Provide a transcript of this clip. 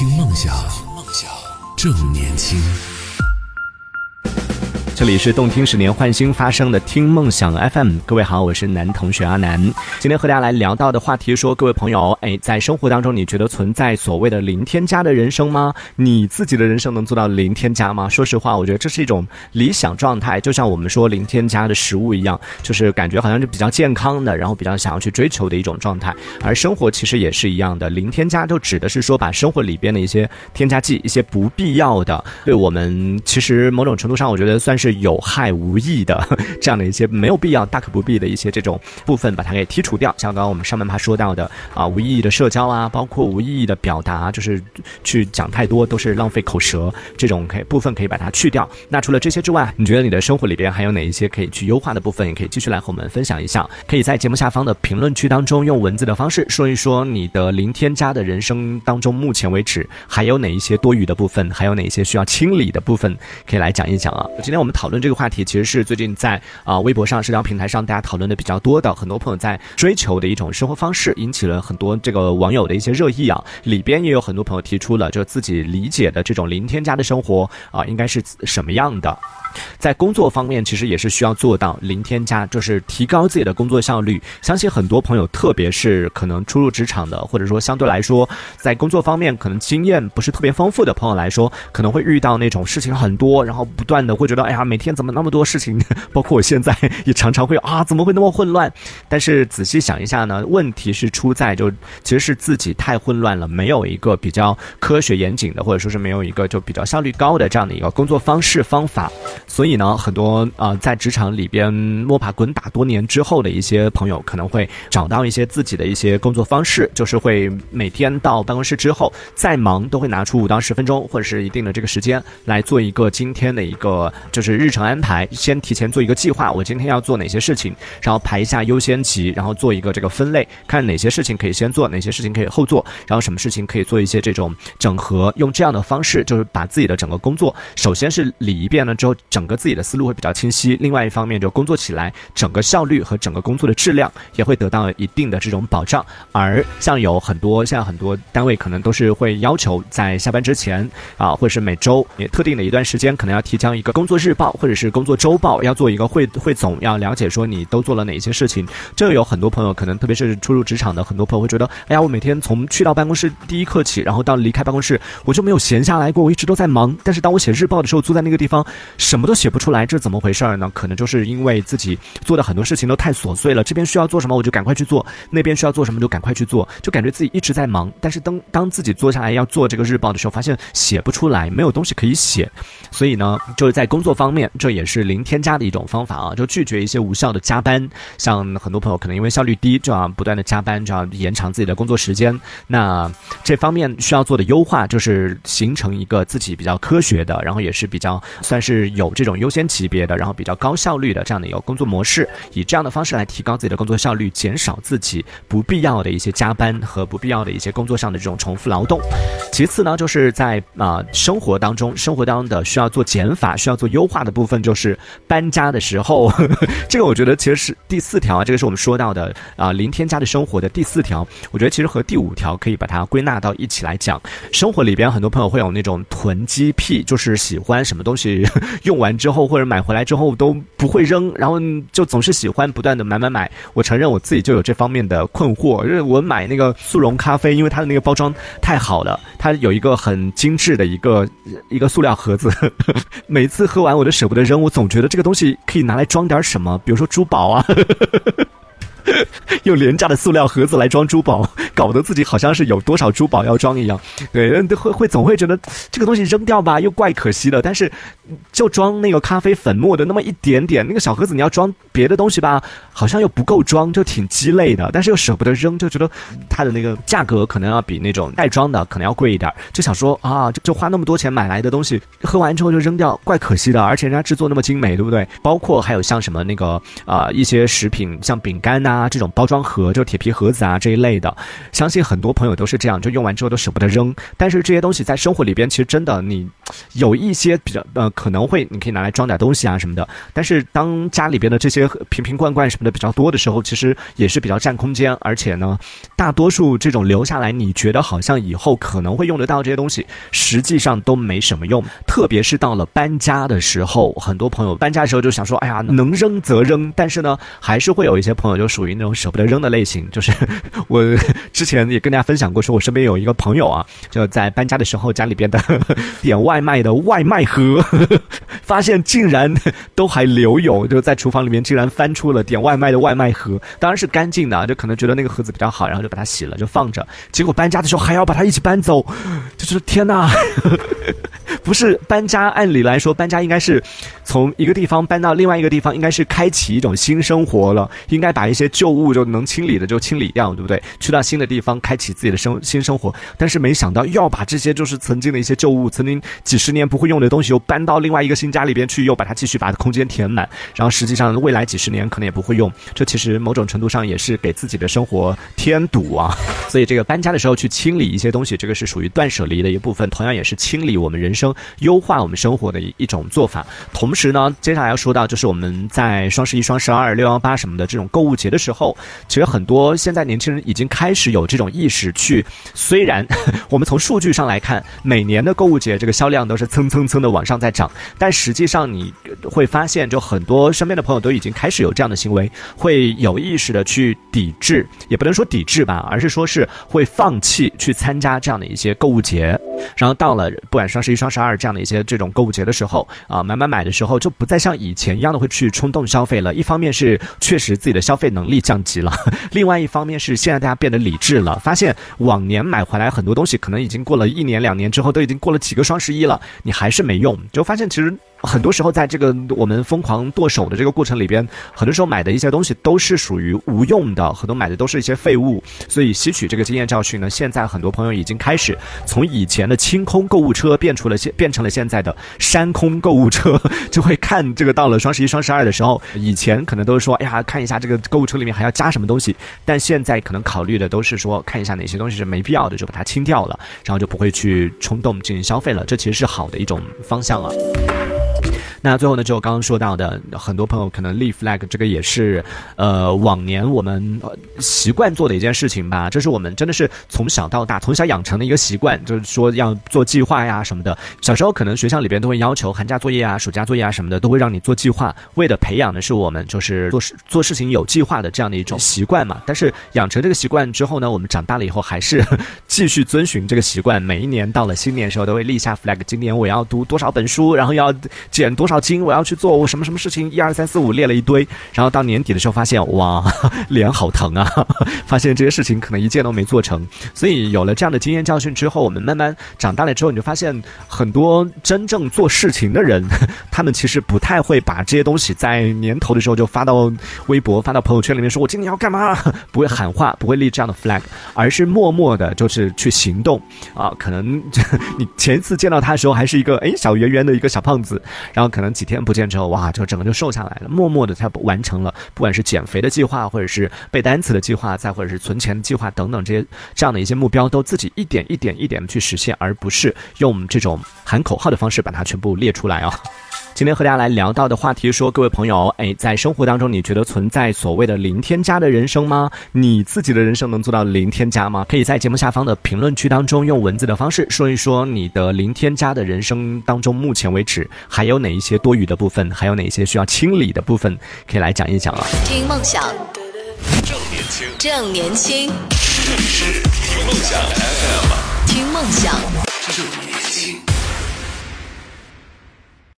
听梦想，正年轻。这里是动听十年焕新发生的听梦想 FM，各位好，我是男同学阿南。今天和大家来聊到的话题说，各位朋友，哎，在生活当中，你觉得存在所谓的零添加的人生吗？你自己的人生能做到零添加吗？说实话，我觉得这是一种理想状态，就像我们说零添加的食物一样，就是感觉好像是比较健康的，然后比较想要去追求的一种状态。而生活其实也是一样的，零添加就指的是说，把生活里边的一些添加剂、一些不必要的，对我们其实某种程度上，我觉得算是。有害无益的 这样的一些没有必要、大可不必的一些这种部分，把它给剔除掉。像刚刚我们上半趴说到的啊，无意义的社交啊，包括无意义的表达，就是去讲太多都是浪费口舌，这种可以部分可以把它去掉。那除了这些之外，你觉得你的生活里边还有哪一些可以去优化的部分？也可以继续来和我们分享一下。可以在节目下方的评论区当中用文字的方式说一说你的零添加的人生当中，目前为止还有哪一些多余的部分，还有哪一些需要清理的部分，可以来讲一讲啊。今天我们讨论这个话题，其实是最近在啊微博上、社交平台上大家讨论的比较多的，很多朋友在追求的一种生活方式，引起了很多这个网友的一些热议啊。里边也有很多朋友提出了，就自己理解的这种零添加的生活啊，应该是什么样的。在工作方面，其实也是需要做到零添加，就是提高自己的工作效率。相信很多朋友，特别是可能初入职场的，或者说相对来说在工作方面可能经验不是特别丰富的朋友来说，可能会遇到那种事情很多，然后不断的会觉得，哎呀，每天怎么那么多事情？包括我现在也常常会啊，怎么会那么混乱？但是仔细想一下呢，问题是出在就其实是自己太混乱了，没有一个比较科学严谨的，或者说是没有一个就比较效率高的这样的一个工作方式方法。所以呢，很多啊，在职场里边摸爬滚打多年之后的一些朋友，可能会找到一些自己的一些工作方式，就是会每天到办公室之后，再忙都会拿出五到十分钟，或者是一定的这个时间来做一个今天的一个就是日程安排，先提前做一个计划，我今天要做哪些事情，然后排一下优先级，然后做一个这个分类，看哪些事情可以先做，哪些事情可以后做，然后什么事情可以做一些这种整合，用这样的方式，就是把自己的整个工作，首先是理一遍了之后。整个自己的思路会比较清晰，另外一方面就工作起来，整个效率和整个工作的质量也会得到一定的这种保障。而像有很多像很多单位可能都是会要求在下班之前啊，或者是每周也特定的一段时间，可能要提交一个工作日报或者是工作周报，要做一个汇汇总，要了解说你都做了哪些事情。这有很多朋友可能特别是初入职场的很多朋友会觉得，哎呀，我每天从去到办公室第一刻起，然后到离开办公室，我就没有闲下来过，我一直都在忙。但是当我写日报的时候，坐在那个地方，什么都写不出来，这怎么回事儿呢？可能就是因为自己做的很多事情都太琐碎了。这边需要做什么，我就赶快去做；那边需要做什么，就赶快去做，就感觉自己一直在忙。但是当当自己坐下来要做这个日报的时候，发现写不出来，没有东西可以写。所以呢，就是在工作方方面，这也是零添加的一种方法啊，就拒绝一些无效的加班。像很多朋友可能因为效率低，就要不断的加班，就要延长自己的工作时间。那这方面需要做的优化，就是形成一个自己比较科学的，然后也是比较算是有。这种优先级别的，然后比较高效率的这样的一个工作模式，以这样的方式来提高自己的工作效率，减少自己不必要的一些加班和不必要的一些工作上的这种重复劳动。其次呢，就是在啊生活当中，生活当中的需要做减法、需要做优化 大的部分，就是搬家的时候，呵 呵这个我觉得其实是第四条啊，这个是我们说到的啊零添加的生活的第四条，我觉得其实和第五条可以把它归纳到一起来讲。生活里边很多朋友会有那种囤积癖，就是喜欢什么东西 用。完之后或者买回来之后都不会扔，然后就总是喜欢不断的买买买。我承认我自己就有这方面的困惑，因为我买那个速溶咖啡，因为它的那个包装太好了，它有一个很精致的一个一个塑料盒子，每次喝完我都舍不得扔，我总觉得这个东西可以拿来装点什么，比如说珠宝啊。用廉价的塑料盒子来装珠宝，搞得自己好像是有多少珠宝要装一样。对，都会会总会觉得这个东西扔掉吧，又怪可惜的。但是就装那个咖啡粉末的那么一点点，那个小盒子你要装别的东西吧，好像又不够装，就挺鸡肋的。但是又舍不得扔，就觉得它的那个价格可能要比那种袋装的可能要贵一点。就想说啊，就就花那么多钱买来的东西，喝完之后就扔掉，怪可惜的。而且人家制作那么精美，对不对？包括还有像什么那个啊一些食品，像饼干呐。啊这种包装盒，就铁皮盒子啊这一类的，相信很多朋友都是这样，就用完之后都舍不得扔。但是这些东西在生活里边，其实真的你有一些比较呃可能会你可以拿来装点东西啊什么的。但是当家里边的这些瓶瓶罐罐什么的比较多的时候，其实也是比较占空间，而且呢，大多数这种留下来你觉得好像以后可能会用得到这些东西，实际上都没什么用。特别是到了搬家的时候，很多朋友搬家的时候就想说，哎呀，能扔则扔。但是呢，还是会有一些朋友就属于那种舍不得扔的类型。就是 我 之前也跟大家分享过，说我身边有一个朋友啊，就在搬家的时候，家里边的 点外卖的外卖盒，发现竟然都还留有，就在厨房里面竟然翻出了点外卖的外卖盒，当然是干净的，就可能觉得那个盒子比较好，然后就把它洗了，就放着。结果搬家的时候还要把它一起搬走，就是天哪！不是搬家，按理来说搬家应该是从一个地方搬到另外一个地方，应该是。开启一种新生活了，应该把一些旧物就能清理的就清理掉，对不对？去到新的地方，开启自己的生新生活。但是。没想到要把这些就是。曾经的一些旧物，曾经几十年不会用的东西，又搬到另外一个新家里边去，又把它继续把空间填满，然后实际上未来几十年可能也不会用。这其实某种程度上也是。给自己的生活添堵啊。所以这个搬家的时候去清理一些东西，这个是属于断舍离的一部分，同样也是清理我们人生。优化我们生活的一一种做法，同时呢，接下来要说到就是我们在双十一、双十二、六幺八什么的这种购物节的时候，其实很多现在年轻人已经开始有这种意识去。虽然 我们从数据上来看，每年的购物节这个销量都是蹭蹭蹭的往上在涨，但实际上你会发现，就很多身边的朋友都已经开始有这样的行为，会有意识的去抵制，也不能说抵制吧，而是说是会放弃去参加这样的一些购物节，然后到了不管双十一、双十二这样。的一些这种购物节的时候啊，买买买的时候就不再像以前一样的会去冲动消费了。一方面是确实自己的消费能力降级了，另外一方面是现在大家变得理智了，发现往年买回来很多东西可能已经过了一年两年之后，都已经过了几个双十一了，你还是没用，就发现其实。很多时候，在这个我们疯狂剁手的这个过程里边，很多时候买的一些东西都是属于无用的，很多买的都是一些废物。所以吸取这个经验教训呢，现在很多朋友已经开始从以前的清空购物车变出了现变成了现在的山空购物车，就会看这个到了双十一、双十二的时候，以前可能都是说，哎呀，看一下这个购物车里面还要加什么东西，但现在可能考虑的都是说，看一下哪些东西是没必要的，就把它清掉了，然后就不会去冲动进行消费了。这其实是好的一种方向了。那最后呢，就我刚刚说到的，很多朋友可能立 flag，这个也是，呃，往年我们习惯做的一件事情吧。这是我们真的是从小到大，从小养成的一个习惯，就是说要做计划呀什么的。小时候可能学校里边都会要求寒假作业啊、暑假作业啊什么的，都会让你做计划，为的培养的是我们就是做事做事情有计划的这样的一种习惯嘛。但是养成这个习惯之后呢，我们长大了以后还是继续遵循这个习惯，每一年到了新年的时候都会立下 flag，今年我要读多少本书，然后要减多。少斤我要去做我什么什么事情一二三四五列了一堆，然后到年底的时候发现哇 脸好疼啊，发现这些事情可能一件都没做成，所以有了这样的经验教训之后，我们慢慢长大了之后，你就发现很多真正做事情的人，他们其实不太会把这些东西在年头的时候就发到微博、发到朋友圈里面说“我今年要干嘛”，不会喊话，不会立这样的 flag，而是默默的就是去行动啊。可能你前一次见到他的时候还是一个哎小圆圆的一个小胖子，然后可。可能几天不见之后，哇，就整个就瘦下来了。默默的，他完成了，不管是减肥的计划，或者是背单词的计划，再或者是存钱的计划等等这些这样的一些目标，都自己一点一点一点的去实现，而不是用这种喊口号的方式把它全部列出来啊。今天和大家来聊到的话题说，各位朋友，哎，在生活当中，你觉得存在所谓的零添加的人生吗？你自己的人生能做到零添加吗？可以在节目下方的评论区当中用文字的方式说一说你的零添加的人生当中，目前为止还有哪一些多余的部分，还有哪些需要清理的部分，可以来讲一讲啊。听梦想，正年轻，正年轻是，听梦想 FM，听梦想，正年轻。